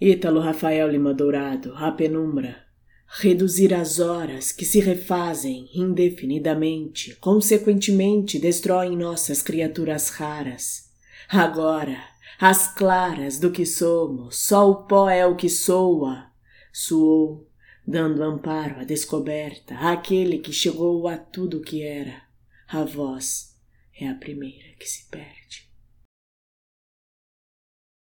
Ítalo Rafael Lima Dourado, a penumbra. Reduzir as horas que se refazem indefinidamente, consequentemente destroem nossas criaturas raras. Agora, as claras do que somos, só o pó é o que soa. Suou, dando amparo à descoberta, àquele que chegou a tudo o que era. A voz é a primeira que se perde.